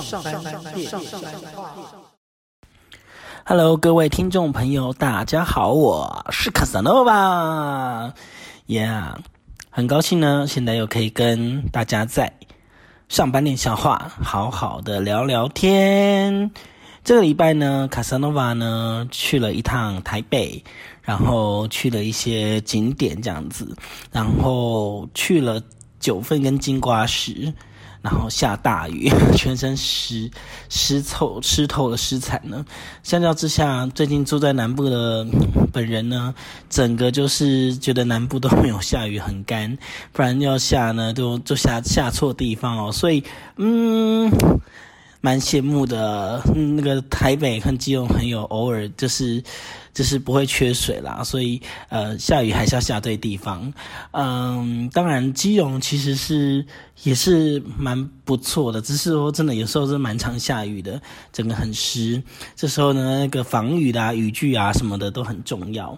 上上遍。Hello，各位听众朋友，大家好，我是卡萨诺瓦，Yeah，很高兴呢，现在又可以跟大家在上班练笑话，好好的聊聊天。这个礼拜呢，卡萨诺瓦呢去了一趟台北，然后去了一些景点这样子，然后去了九份跟金瓜石。然后下大雨，全身湿湿透湿透了，湿惨了。相较之下，最近住在南部的本人呢，整个就是觉得南部都没有下雨，很干。不然要下呢，就就下下错地方哦。所以，嗯。蛮羡慕的，那个台北跟基隆很有偶尔就是就是不会缺水啦，所以呃下雨还是要下对地方。嗯，当然基隆其实是也是蛮不错的，只是说真的有时候是蛮常下雨的，整个很湿。这时候呢，那个防雨的雨具啊什么的都很重要。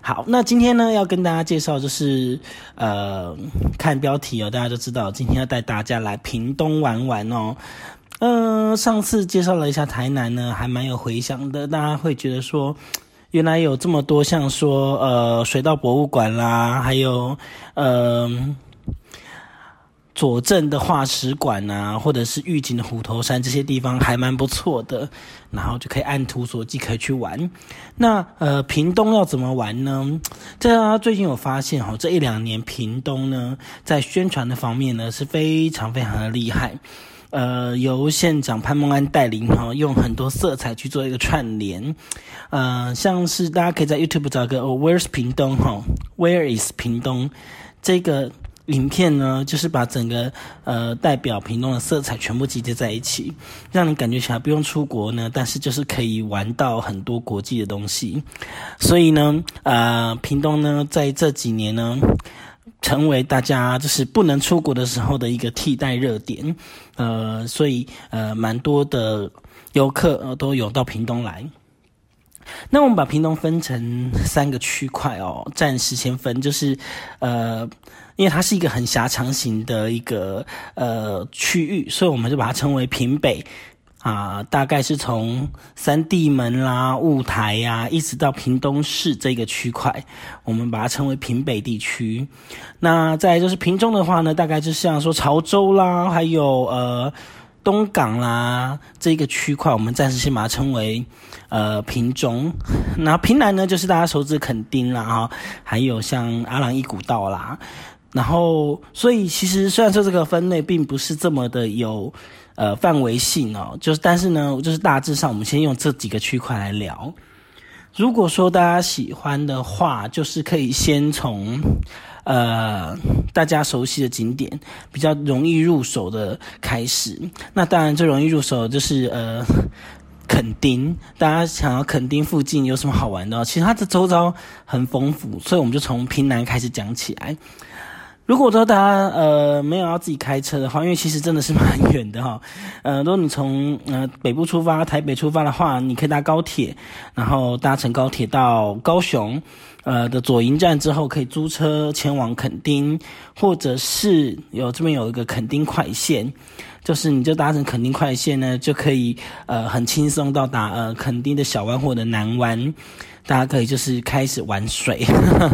好，那今天呢要跟大家介绍就是呃看标题哦，大家都知道今天要带大家来屏东玩玩哦。嗯，上次介绍了一下台南呢，还蛮有回响的。大家会觉得说，原来有这么多像说呃水稻博物馆啦，还有呃左镇的化石馆啊，或者是玉井的虎头山这些地方还蛮不错的，然后就可以按图索骥可以去玩。那呃屏东要怎么玩呢？这最近有发现哈，这一两年屏东呢在宣传的方面呢是非常非常的厉害。呃，由县长潘孟安带领哈，用很多色彩去做一个串联，呃，像是大家可以在 YouTube 找个 Where's 屏东哈，Where is 屏东这个影片呢，就是把整个呃代表屏东的色彩全部集结在一起，让你感觉起来不用出国呢，但是就是可以玩到很多国际的东西，所以呢，呃，屏东呢在这几年呢。成为大家就是不能出国的时候的一个替代热点，呃，所以呃，蛮多的游客呃都有到屏东来。那我们把屏东分成三个区块哦，暂时先分，就是呃，因为它是一个很狭长型的一个呃区域，所以我们就把它称为屏北。啊，大概是从三地门啦、雾台呀，一直到屏东市这个区块，我们把它称为屏北地区。那再就是屏中的话呢，大概就像说潮州啦，还有呃东港啦这个区块，我们暂时先把它称为呃屏中。那屏南呢，就是大家熟知垦丁啦，哈，还有像阿朗一古道啦。然后，所以其实虽然说这个分类并不是这么的有。呃，范围性哦，就是，但是呢，就是大致上，我们先用这几个区块来聊。如果说大家喜欢的话，就是可以先从呃大家熟悉的景点，比较容易入手的开始。那当然最容易入手就是呃垦丁，大家想要垦丁附近有什么好玩的？其实它的周遭很丰富，所以我们就从平南开始讲起来。如果说大家呃没有要自己开车的话，因为其实真的是蛮远的哈，呃，如果你从呃北部出发，台北出发的话，你可以搭高铁，然后搭乘高铁到高雄，呃的左营站之后，可以租车前往垦丁，或者是有这边有一个垦丁快线，就是你就搭乘垦丁快线呢，就可以呃很轻松到达呃垦丁的小湾或者南湾，大家可以就是开始玩水，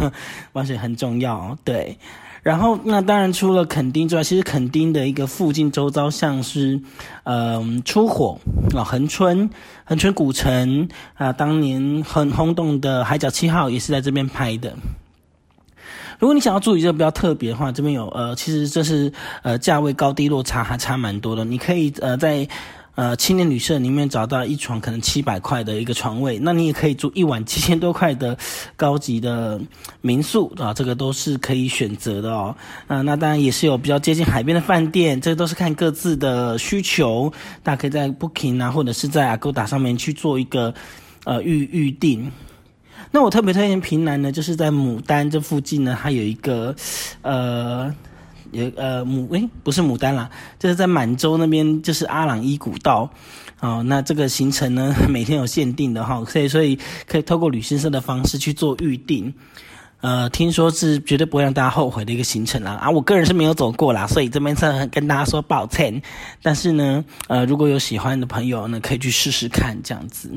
玩水很重要，对。然后，那当然除了垦丁之外，其实垦丁的一个附近周遭，像是，嗯，出火啊，恒春，恒春古城啊，当年很轰动的《海角七号》也是在这边拍的。如果你想要注意这个比较特别的话，这边有呃，其实这是呃价位高低落差还差蛮多的，你可以呃在。呃，青年旅社里面找到一床可能七百块的一个床位，那你也可以住一晚七千多块的高级的民宿啊，这个都是可以选择的哦。啊，那当然也是有比较接近海边的饭店，这都是看各自的需求，大家可以在 Booking 啊，或者是在 Agoda 上面去做一个呃预预定。那我特别推荐平南呢，就是在牡丹这附近呢，它有一个呃。有呃牡诶不是牡丹啦，就是在满洲那边，就是阿朗伊古道，哦，那这个行程呢 每天有限定的哈，所以所以可以透过旅行社的方式去做预定，呃，听说是绝对不会让大家后悔的一个行程啦。啊，我个人是没有走过啦，所以这边是跟大家说抱歉。但是呢，呃，如果有喜欢的朋友呢，可以去试试看这样子。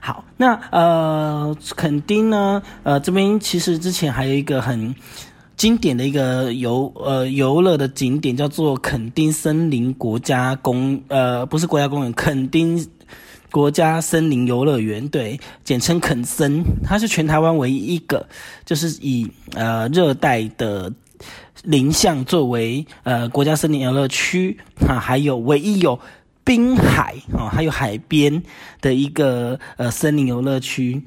好，那呃，垦丁呢，呃，这边其实之前还有一个很。经典的一个游呃游乐的景点叫做垦丁森林国家公呃不是国家公园垦丁国家森林游乐园对简称垦森它是全台湾唯一一个就是以呃热带的林相作为呃国家森林游乐区啊还有唯一有滨海啊还有海边的一个呃森林游乐区。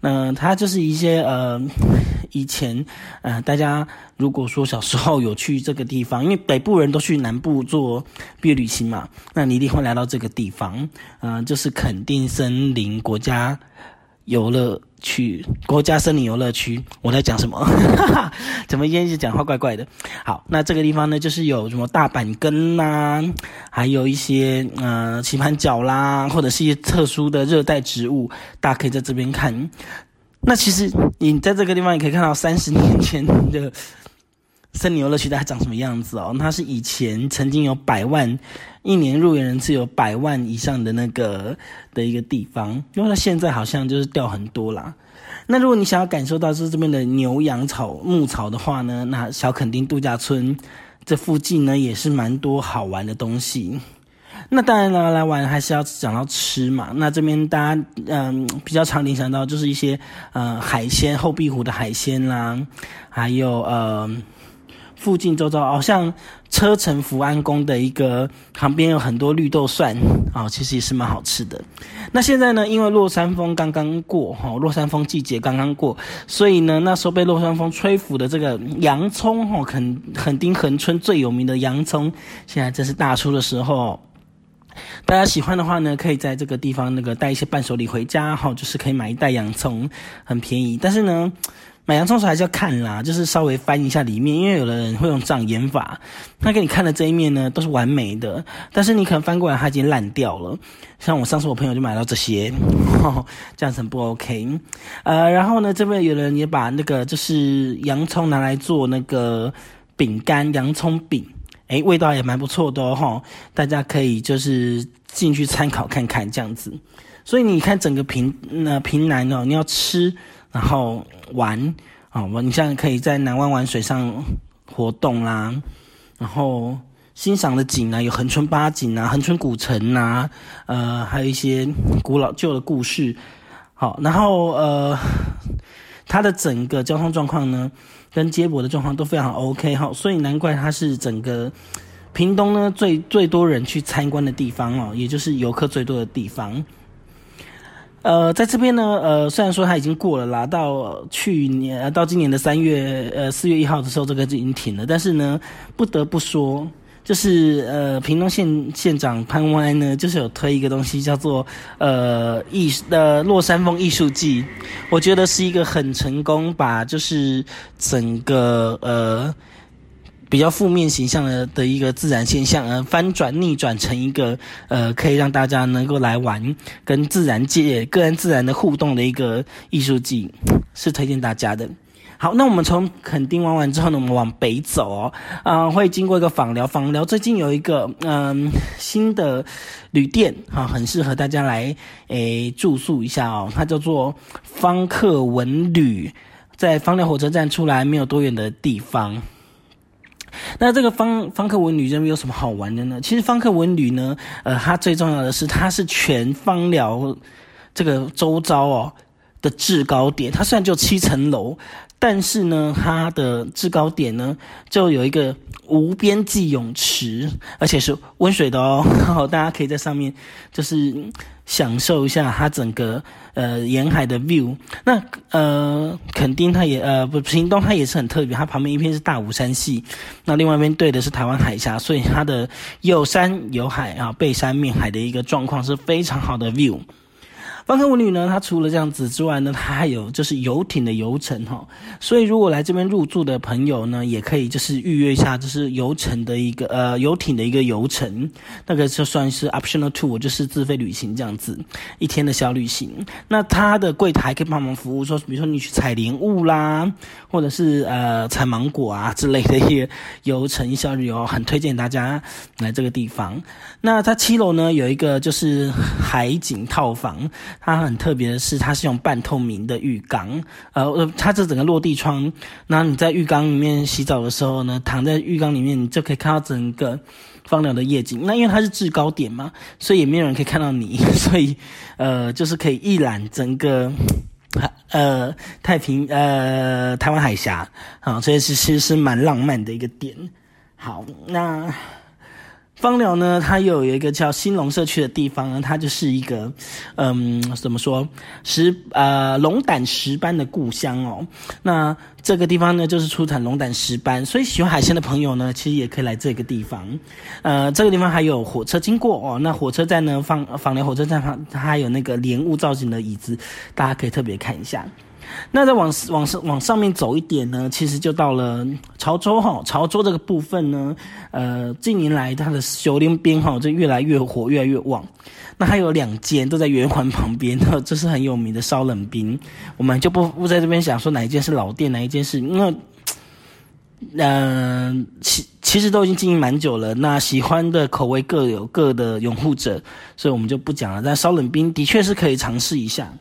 那它就是一些呃，以前呃，大家如果说小时候有去这个地方，因为北部人都去南部做毕业旅行嘛，那你一定会来到这个地方，嗯，就是垦丁森林国家。游乐区，国家森林游乐区，我在讲什么？怎么今天讲话怪怪的？好，那这个地方呢，就是有什么大板根啦，还有一些呃棋盘角啦，或者是一些特殊的热带植物，大家可以在这边看。那其实你在这个地方也可以看到三十年前的。森林游乐区它长什么样子哦？它是以前曾经有百万一年入园人次有百万以上的那个的一个地方，因为它现在好像就是掉很多啦。那如果你想要感受到是这边的牛羊草牧草的话呢，那小垦丁度假村这附近呢也是蛮多好玩的东西。那当然了，来玩还是要讲到吃嘛。那这边大家嗯比较常联想到就是一些呃海鲜，后壁湖的海鲜啦，还有呃。附近周遭哦，像车城福安宫的一个旁边有很多绿豆蒜啊，其实也是蛮好吃的。那现在呢，因为落山风刚刚过哈，落山风季节刚刚过，所以呢，那时候被落山风吹拂的这个洋葱哈，垦垦丁恒村最有名的洋葱，现在正是大出的时候。大家喜欢的话呢，可以在这个地方那个带一些伴手礼回家哈，就是可以买一袋洋葱，很便宜。但是呢。买洋葱时还是要看啦，就是稍微翻一下里面，因为有的人会用障眼法，他给你看的这一面呢都是完美的，但是你可能翻过来它已经烂掉了。像我上次我朋友就买到这些，这样很不 OK。呃，然后呢这边有人也把那个就是洋葱拿来做那个饼干，洋葱饼，诶，味道也蛮不错的哦，大家可以就是进去参考看看这样子。所以你看整个平那平南哦，你要吃。然后玩啊，我你像可以在南湾玩水上活动啦，然后欣赏的景呢有恒春八景啊、恒春古城呐，呃，还有一些古老旧的故事。好，然后呃，它的整个交通状况呢，跟接驳的状况都非常 OK 哈，所以难怪它是整个屏东呢最最多人去参观的地方哦，也就是游客最多的地方。呃，在这边呢，呃，虽然说它已经过了啦，到去年到今年的三月，呃，四月一号的时候，这个就已经停了。但是呢，不得不说，就是呃，屏东县县长潘歪呢，就是有推一个东西，叫做呃艺呃落山风艺术季，我觉得是一个很成功，把就是整个呃。比较负面形象的的一个自然现象，而翻转逆转成一个呃，可以让大家能够来玩跟自然界、个人自然的互动的一个艺术季，是推荐大家的。好，那我们从垦丁玩完之后呢，我们往北走哦，啊，会经过一个访寮，访寮最近有一个嗯新的旅店啊，很适合大家来诶住宿一下哦，它叫做方客文旅，在方寮火车站出来没有多远的地方。那这个方方克文旅认为有什么好玩的呢？其实方克文旅呢，呃，它最重要的是它是全方疗这个周遭哦的制高点。它虽然就七层楼，但是呢，它的制高点呢就有一个无边际泳池，而且是温水的哦。然后大家可以在上面就是。享受一下它整个呃沿海的 view，那呃垦丁它也呃不屏东它也是很特别，它旁边一片是大武山系，那另外一边对的是台湾海峡，所以它的有山有海啊背山面海的一个状况是非常好的 view。方科文旅呢，它除了这样子之外呢，它还有就是游艇的游程哈。所以如果来这边入住的朋友呢，也可以就是预约一下，就是游程的一个呃游艇的一个游程，那个就算是 optional two，就是自费旅行这样子，一天的小旅行。那它的柜台可以帮忙服务，说比如说你去采莲雾啦，或者是呃采芒果啊之类的一些游程小旅游，很推荐大家来这个地方。那它七楼呢有一个就是海景套房，它很特别的是，它是用半透明的浴缸，呃，它这整个落地窗，那你在浴缸里面洗澡的时候呢，躺在浴缸里面，你就可以看到整个芳疗的夜景。那因为它是制高点嘛，所以也没有人可以看到你，所以呃，就是可以一览整个 呃太平呃台湾海峡啊，所以其实是蛮浪漫的一个点。好，那。芳疗呢，它有有一个叫新龙社区的地方呢，它就是一个，嗯，怎么说石呃龙胆石斑的故乡哦。那这个地方呢，就是出产龙胆石斑，所以喜欢海鲜的朋友呢，其实也可以来这个地方。呃，这个地方还有火车经过哦。那火车站呢，放访疗火车站旁，它还有那个莲雾造型的椅子，大家可以特别看一下。那再往往上往上面走一点呢，其实就到了潮州哈。潮州这个部分呢，呃，近年来它的修炼边哈就越来越火，越来越旺。那还有两间都在圆环旁边，这是很有名的烧冷冰。我们就不不在这边想说哪一间是老店，哪一间是因为，嗯，其其实都已经经营蛮久了。那喜欢的口味各有各的拥护者，所以我们就不讲了。但烧冷冰的确是可以尝试一下。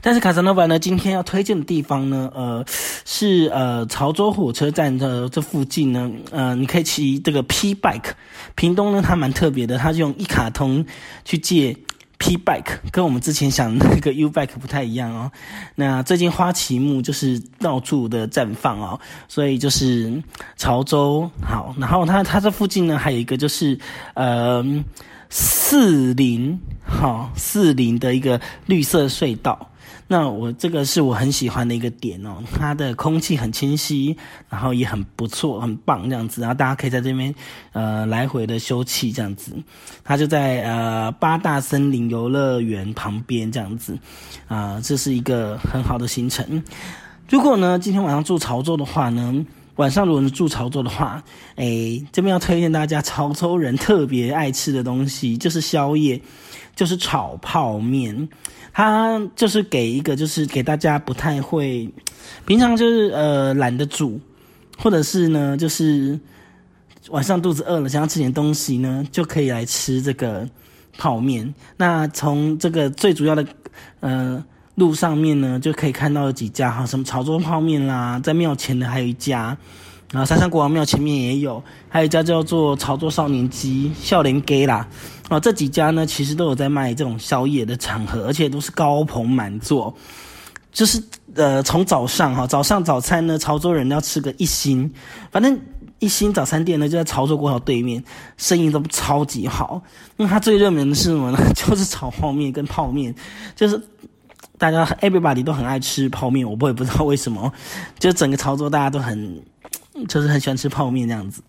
但是卡萨诺瓦呢，今天要推荐的地方呢，呃，是呃潮州火车站的这附近呢，呃，你可以骑这个 P bike。屏东呢，它蛮特别的，它是用一卡通去借 P bike，跟我们之前想那个 U bike 不太一样哦。那最近花旗木就是到处的绽放哦，所以就是潮州好，然后它它这附近呢，还有一个就是呃四林好四林的一个绿色隧道。那我这个是我很喜欢的一个点哦，它的空气很清晰，然后也很不错，很棒这样子，然后大家可以在这边呃来回的休憩这样子，它就在呃八大森林游乐园旁边这样子，啊，这是一个很好的行程。如果呢今天晚上住潮州的话呢，晚上如果是住潮州的话，哎，这边要推荐大家潮州人特别爱吃的东西，就是宵夜，就是炒泡面。他就是给一个，就是给大家不太会，平常就是呃懒得煮，或者是呢就是晚上肚子饿了想要吃点东西呢，就可以来吃这个泡面。那从这个最主要的呃路上面呢，就可以看到有几家哈，什么潮州泡面啦，在庙前的还有一家。然后三山国王庙前面也有，还有一家叫做潮州少年鸡、笑脸给啦，啊，这几家呢其实都有在卖这种宵夜的场合，而且都是高朋满座，就是呃从早上哈，早上早餐呢，潮州人要吃个一星，反正一星早餐店呢就在潮州国小对面，生意都超级好。那它最热门的是什么呢？就是炒泡面跟泡面，就是大家 everybody 都很爱吃泡面，我不也不知道为什么，就整个潮州大家都很。就是很喜欢吃泡面这样子。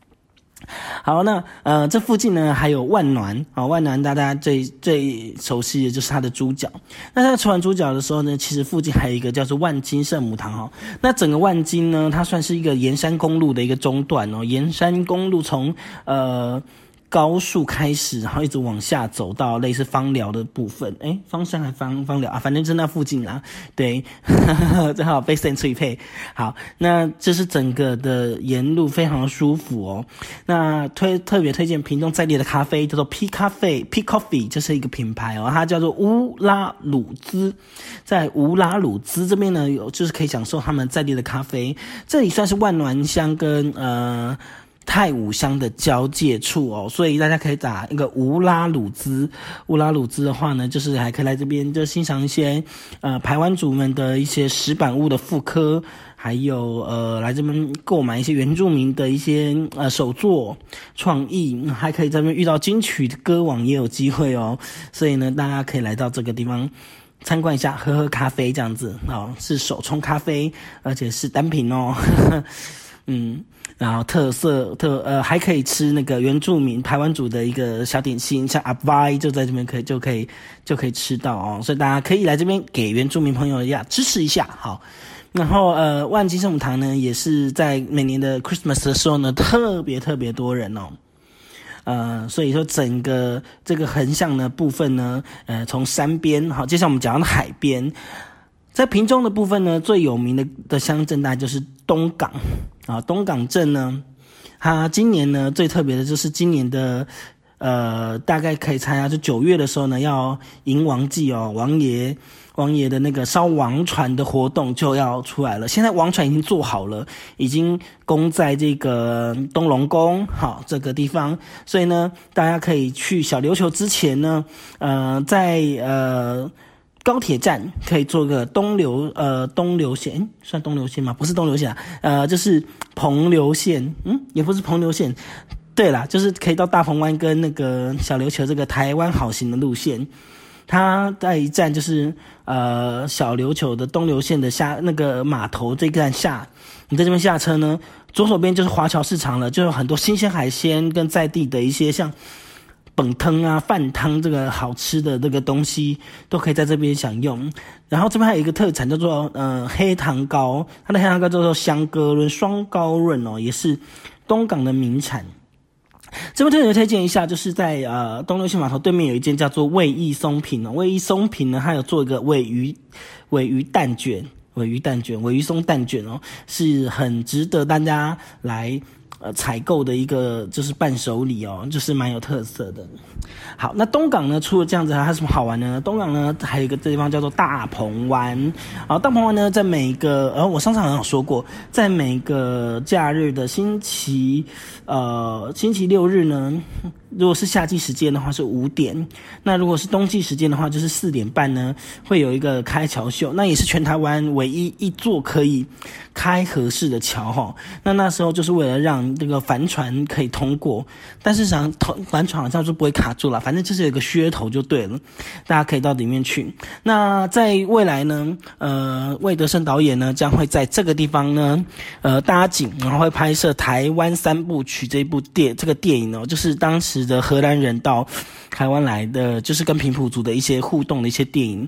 好，那呃，这附近呢还有万暖啊，万暖大家最最熟悉的就是它的猪脚。那它吃完猪脚的时候呢，其实附近还有一个叫做万金圣母堂哈。那整个万金呢，它算是一个沿山公路的一个中段哦，沿山公路从呃。高速开始，然后一直往下走到类似芳疗的部分，哎，芳山还芳芳疗啊，反正就那附近啦。对，正好被森翠配。好，那这是整个的沿路非常舒服哦。那推特别推荐屏东在地的咖啡，叫做 P 咖啡，P Coffee，这是一个品牌哦，它叫做乌拉鲁兹，在乌拉鲁兹这边呢，有就是可以享受他们在地的咖啡。这里算是万峦乡跟呃。太武乡的交界处哦，所以大家可以打一个乌拉鲁兹。乌拉鲁兹的话呢，就是还可以来这边就欣赏一些呃排湾族们的一些石板屋的复刻，还有呃来这边购买一些原住民的一些呃手作创意，还可以在这边遇到金曲歌王也有机会哦。所以呢，大家可以来到这个地方参观一下，喝喝咖啡这样子哦，是手冲咖啡，而且是单品哦。嗯，然后特色特呃还可以吃那个原住民台湾族的一个小点心，像阿拜就在这边可以就可以就可以吃到哦，所以大家可以来这边给原住民朋友一下支持一下，好。然后呃，万金圣母堂呢，也是在每年的 Christmas 的时候呢，特别特别多人哦。呃，所以说整个这个横向的部分呢，呃，从山边好，接下来我们讲到海边，在屏中的部分呢，最有名的的乡镇大概就是东港啊，东港镇呢，它今年呢最特别的就是今年的呃，大概可以猜啊，就九月的时候呢，要迎王祭哦，王爷。王爷的那个烧王船的活动就要出来了，现在王船已经做好了，已经供在这个东龙宫好这个地方，所以呢，大家可以去小琉球之前呢，呃，在呃高铁站可以坐个东流呃东流线，算东流线吗？不是东流线，呃，就是彭流线，嗯，也不是彭流线，对啦，就是可以到大鹏湾跟那个小琉球这个台湾好行的路线。它在一站就是呃小琉球的东流线的下那个码头这站下，你在这边下车呢，左手边就是华侨市场了，就有很多新鲜海鲜跟在地的一些像本汤啊饭汤这个好吃的这个东西都可以在这边享用。然后这边还有一个特产叫做呃黑糖糕，它的黑糖糕叫做香格伦双高润哦，也是东港的名产。这边特别推荐一下，就是在呃东六线码头对面有一间叫做味意松品哦，味意松品呢，它有做一个尾鱼尾鱼蛋卷，尾鱼蛋卷，尾鱼松蛋卷哦，是很值得大家来。呃，采购的一个就是伴手礼哦，就是蛮有特色的。好，那东港呢，除了这样子，还有什么好玩呢？东港呢，还有一个地方叫做大鹏湾。好大鹏湾呢，在每个，呃，我上次好像有说过，在每个假日的星期，呃，星期六日呢。如果是夏季时间的话是五点，那如果是冬季时间的话就是四点半呢，会有一个开桥秀，那也是全台湾唯一一座可以开合式的桥哈。那那时候就是为了让这个帆船可以通过，但是想通帆船好像就不会卡住了，反正就是有个噱头就对了，大家可以到里面去。那在未来呢，呃，魏德胜导演呢将会在这个地方呢，呃，搭景，然后会拍摄台湾三部曲这部电这个电影哦，就是当时。的荷兰人到台湾来的，就是跟平埔族的一些互动的一些电影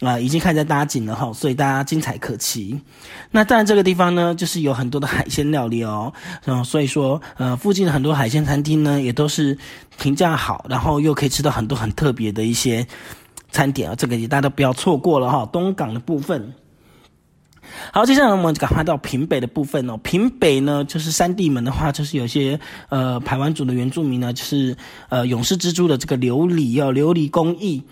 啊，已经开始在搭景了哈，所以大家精彩可期。那当然这个地方呢，就是有很多的海鲜料理哦，然后所以说呃，附近的很多海鲜餐厅呢，也都是评价好，然后又可以吃到很多很特别的一些餐点啊，这个也大家都不要错过了哈。东港的部分。好，接下来我们赶快到平北的部分哦。平北呢，就是三地门的话，就是有些呃排湾族的原住民呢，就是呃勇士蜘蛛的这个琉璃哦，琉璃工艺。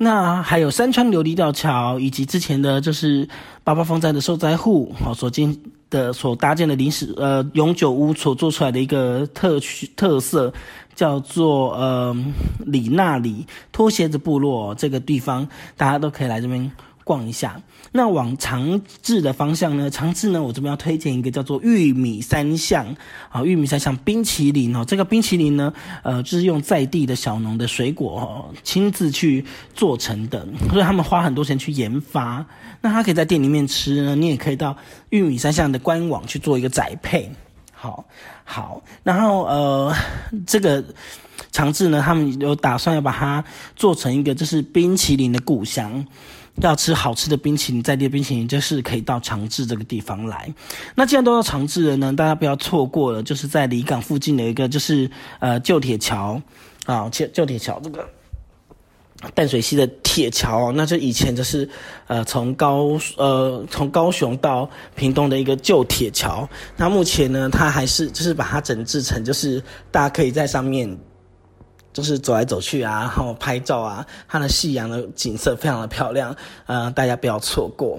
那还有山川琉璃吊桥，以及之前的就是八八风灾的受灾户哦所建的所搭建的临时呃永久屋所做出来的一个特区特色，叫做呃里纳里拖鞋子部落这个地方，大家都可以来这边。逛一下，那往长治的方向呢？长治呢，我这边要推荐一个叫做玉米三巷啊，玉米三巷冰淇淋哦。这个冰淇淋呢，呃，就是用在地的小农的水果哦，亲自去做成的，所以他们花很多钱去研发。那他可以在店里面吃呢，你也可以到玉米三巷的官网去做一个宅配。好，好，然后呃，这个长治呢，他们有打算要把它做成一个就是冰淇淋的故乡。要吃好吃的冰淇淋，在地冰淇淋就是可以到长治这个地方来。那既然都到长治了呢，大家不要错过了，就是在离港附近的一个就是呃旧铁桥啊，旧旧铁桥这个淡水溪的铁桥，那就以前就是呃从高呃从高雄到屏东的一个旧铁桥。那目前呢，它还是就是把它整治成就是大家可以在上面。就是走来走去啊，然后拍照啊，它的夕阳的景色非常的漂亮，呃，大家不要错过。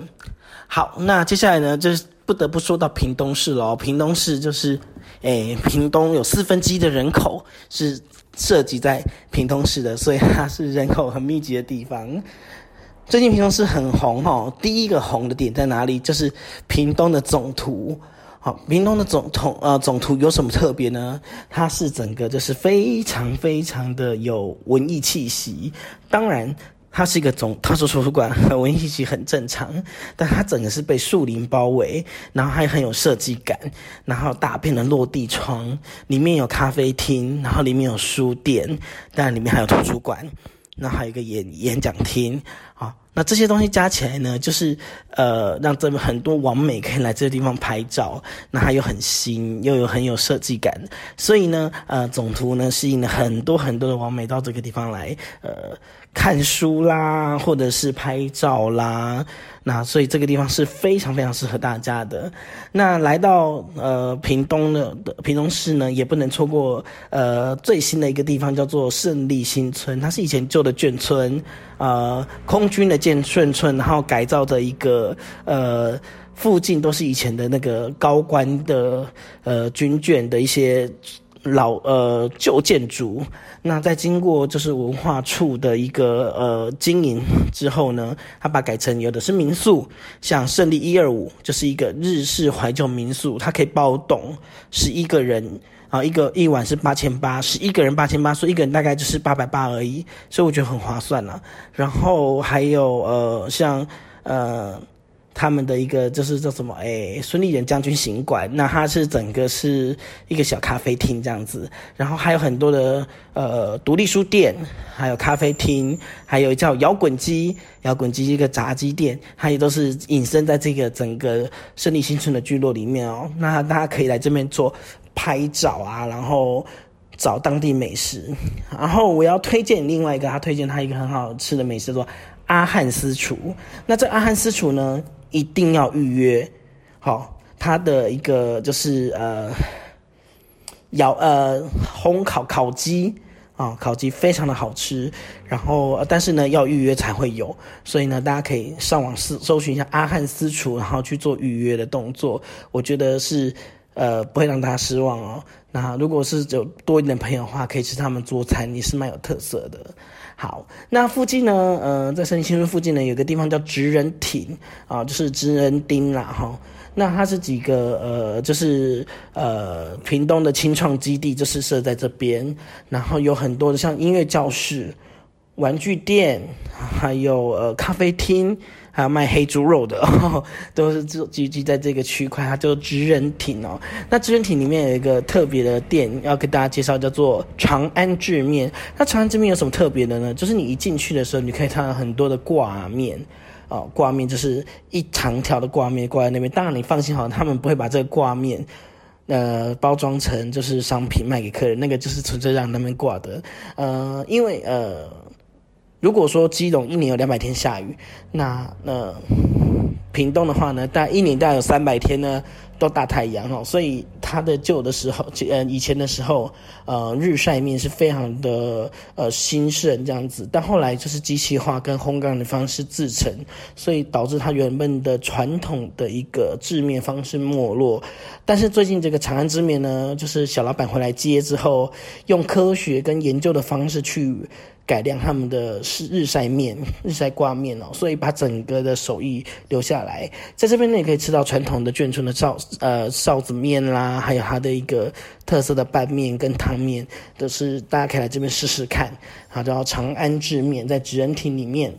好，那接下来呢，就是不得不说到屏东市喽。屏东市就是，诶，屏东有四分之一的人口是涉及在屏东市的，所以它是人口很密集的地方。最近屏东市很红哦，第一个红的点在哪里？就是屏东的总图。好，屏东的总统呃总图有什么特别呢？它是整个就是非常非常的有文艺气息。当然，它是一个总，它是图书馆文艺气息很正常，但它整个是被树林包围，然后还很有设计感，然后大片的落地窗，里面有咖啡厅，然后里面有书店，但里面还有图书馆，那还有一个演演讲厅，啊。那这些东西加起来呢，就是呃，让这很多网美可以来这个地方拍照，那它又很新，又有很有设计感，所以呢，呃，总图呢吸引了很多很多的网美到这个地方来，呃，看书啦，或者是拍照啦。那所以这个地方是非常非常适合大家的。那来到呃屏东的屏东市呢，也不能错过呃最新的一个地方，叫做胜利新村。它是以前旧的眷村，呃空军的建顺村，然后改造的一个呃附近都是以前的那个高官的呃军眷的一些。老呃旧建筑，那在经过就是文化处的一个呃经营之后呢，他把改成有的是民宿，像胜利一二五就是一个日式怀旧民宿，它可以包栋十一个人啊，一个一晚是八千八，十一个人八千八，所以一个人大概就是八百八而已，所以我觉得很划算了。然后还有呃像呃。他们的一个就是叫什么？哎，孙立人将军行馆，那它是整个是一个小咖啡厅这样子，然后还有很多的呃独立书店，还有咖啡厅，还有叫摇滚机，摇滚机一个炸鸡店，它也都是隐身在这个整个胜利新村的聚落里面哦。那大家可以来这边做拍照啊，然后找当地美食。然后我要推荐另外一个，他推荐他一个很好吃的美食，叫做阿汉斯厨。那这阿汉斯厨呢？一定要预约，好，它的一个就是呃，窑呃烘烤烤鸡啊，烤鸡非常的好吃，然后但是呢要预约才会有，所以呢大家可以上网搜搜寻一下阿汉私厨，然后去做预约的动作，我觉得是呃不会让大家失望哦。那如果是有多一点朋友的话，可以吃他们做餐，也是蛮有特色的。好，那附近呢？呃，在胜利新村附近呢，有个地方叫职人町啊，就是职人町啦，哈。那它是几个呃，就是呃，屏东的青创基地，就是设在这边，然后有很多的像音乐教室、玩具店，还有呃咖啡厅。还有卖黑猪肉的，都是聚集在这个区块，它叫知人町哦。那知人町里面有一个特别的店，要跟大家介绍，叫做长安制面。那长安制面有什么特别的呢？就是你一进去的时候，你可以看到很多的挂面，哦，挂面就是一长条的挂面挂在那边。当然你放心好，他们不会把这个挂面，呃，包装成就是商品卖给客人，那个就是纯粹让他们挂的。呃，因为呃。如果说基隆一年有两百天下雨，那那屏东的话呢，大概一年大概有三百天呢都大太阳哦，所以它的旧的时候，呃以前的时候，呃日晒面是非常的呃兴盛这样子，但后来就是机器化跟烘干的方式制成，所以导致它原本的传统的一个制面方式没落。但是最近这个长安之面呢，就是小老板回来接之后，用科学跟研究的方式去。改良他们的是日晒面、日晒挂面哦，所以把整个的手艺留下来。在这边呢，也可以吃到传统的眷村的臊呃臊子面啦，还有它的一个特色的拌面跟汤面，都是大家可以来这边试试看。好，叫长安制面，在职人亭里面。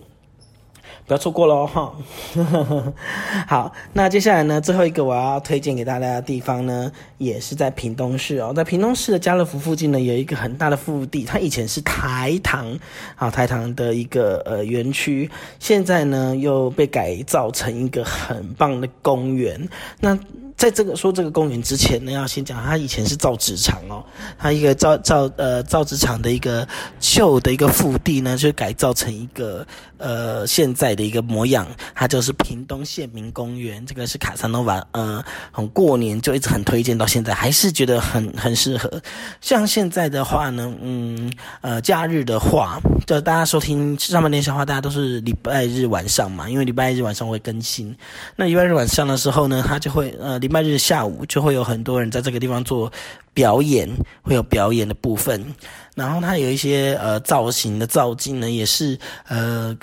不要错过喽哈！好，那接下来呢，最后一个我要推荐给大家的地方呢，也是在屏东市哦。在屏东市的家乐福附近呢，有一个很大的腹地，它以前是台糖啊台糖的一个呃园区，现在呢又被改造成一个很棒的公园。那在这个说这个公园之前呢，要先讲它以前是造纸厂哦，它一个造造呃造纸厂的一个旧的一个腹地呢，就改造成一个呃现在的一个模样，它就是屏东县民公园。这个是卡萨诺瓦呃，很过年就一直很推荐到现在，还是觉得很很适合。像现在的话呢，嗯呃假日的话，就大家收听上半年小话，大家都是礼拜日晚上嘛，因为礼拜日晚上会更新。那礼拜日晚上的时候呢，它就会呃。礼拜日下午就会有很多人在这个地方做表演，会有表演的部分。然后它有一些呃造型的造景呢，也是呃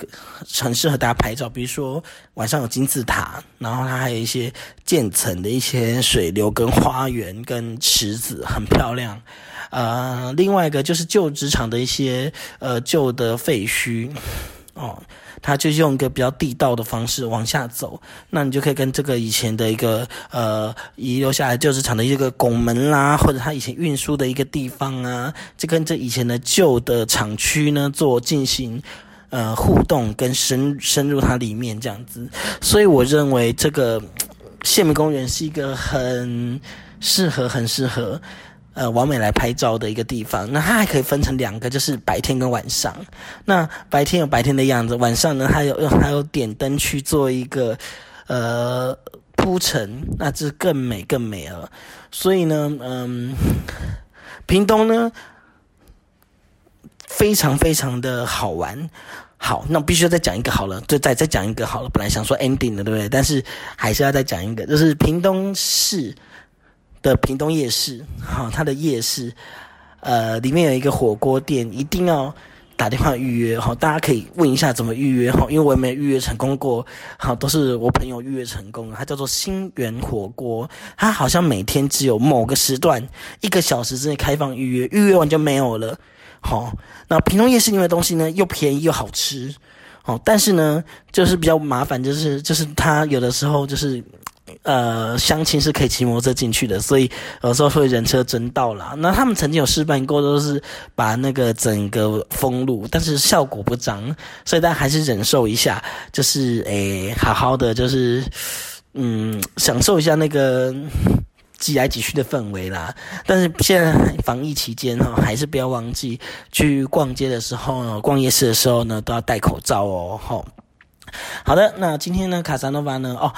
很适合大家拍照。比如说晚上有金字塔，然后它还有一些建层的一些水流跟花园跟池子，很漂亮。呃，另外一个就是旧职场的一些呃旧的废墟。哦，它就用一个比较地道的方式往下走，那你就可以跟这个以前的一个呃遗留下来旧市场的一个拱门啦，或者它以前运输的一个地方啊，就跟这以前的旧的厂区呢做进行呃互动跟深深入它里面这样子，所以我认为这个县民公园是一个很适合很适合。呃，完美来拍照的一个地方，那它还可以分成两个，就是白天跟晚上。那白天有白天的样子，晚上呢，它有还有点灯去做一个呃铺陈，那这更美更美了。所以呢，嗯，屏东呢非常非常的好玩。好，那必须要再讲一个好了，就再再讲一个好了。本来想说 ending 的，对不对？但是还是要再讲一个，就是屏东市。的屏东夜市，好，它的夜市，呃，里面有一个火锅店，一定要打电话预约，好，大家可以问一下怎么预约，哈，因为我也没预约成功过，好，都是我朋友预约成功，它叫做新源火锅，它好像每天只有某个时段一个小时之内开放预约，预约完就没有了，好，那屏东夜市里面的东西呢，又便宜又好吃，好，但是呢，就是比较麻烦，就是就是它有的时候就是。呃，相亲是可以骑摩托车进去的，所以有时候会人车争道啦。那他们曾经有示范过，都是把那个整个封路，但是效果不彰，所以大家还是忍受一下，就是诶，好好的，就是嗯，享受一下那个挤来挤去的氛围啦。但是现在防疫期间哈，还是不要忘记去逛街的时候，逛夜市的时候呢，都要戴口罩哦。好，好的，那今天呢，卡萨诺瓦呢，哦。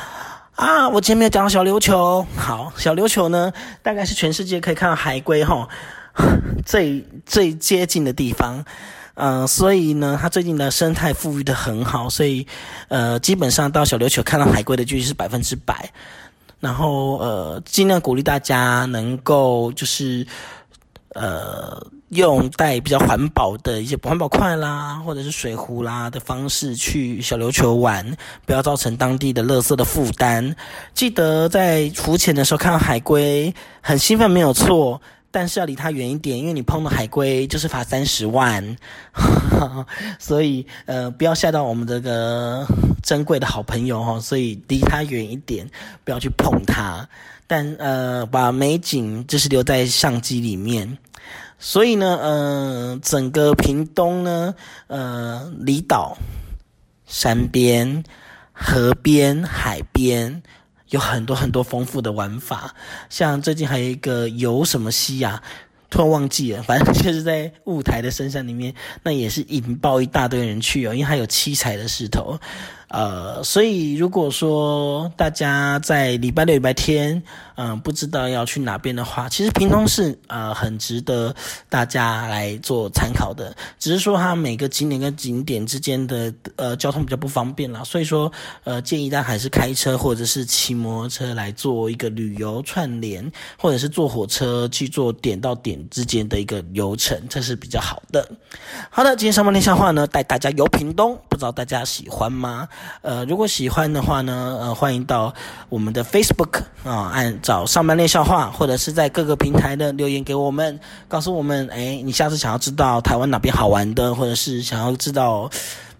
啊，我前面讲到小琉球，好，小琉球呢，大概是全世界可以看到海龟哈 最最接近的地方，嗯，所以呢，它最近的生态富裕的很好，所以呃，基本上到小琉球看到海龟的几率是百分之百，然后呃，尽量鼓励大家能够就是呃。用带比较环保的一些环保筷啦，或者是水壶啦的方式去小琉球玩，不要造成当地的垃圾的负担。记得在浮潜的时候看到海龟，很兴奋没有错，但是要离它远一点，因为你碰到海龟就是罚三十万。所以呃，不要吓到我们这个珍贵的好朋友哈，所以离它远一点，不要去碰它。但呃，把美景就是留在相机里面。所以呢，呃，整个屏东呢，呃，离岛、山边、河边、海边，有很多很多丰富的玩法。像最近还有一个游什么溪呀，突然忘记了，反正就是在雾台的深山里面，那也是引爆一大堆人去哦，因为它有七彩的石头。呃，所以如果说大家在礼拜六、礼拜天，嗯，不知道要去哪边的话，其实屏东是呃很值得大家来做参考的。只是说它每个景点跟景点之间的呃交通比较不方便啦，所以说呃建议大家还是开车或者是骑摩托车来做一个旅游串联，或者是坐火车去做点到点之间的一个流程，这是比较好的。好的，今天上半天笑话呢，带大家游屏东，不知道大家喜欢吗？呃，如果喜欢的话呢，呃，欢迎到我们的 Facebook 啊，按找上班练笑话，或者是在各个平台的留言给我们，告诉我们，哎，你下次想要知道台湾哪边好玩的，或者是想要知道。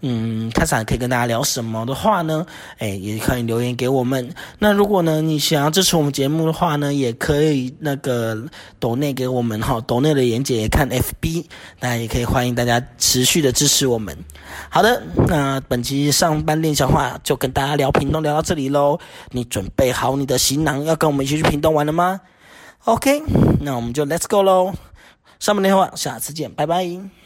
嗯，开场可以跟大家聊什么的话呢？哎，也可以留言给我们。那如果呢，你想要支持我们节目的话呢，也可以那个抖内给我们哈，抖内的言姐也看 FB，大家也可以欢迎大家持续的支持我们。好的，那本期上班练小话就跟大家聊屏东聊到这里喽。你准备好你的行囊，要跟我们一起去屏东玩了吗？OK，那我们就 Let's go 喽。上班练笑话，下次见，拜拜。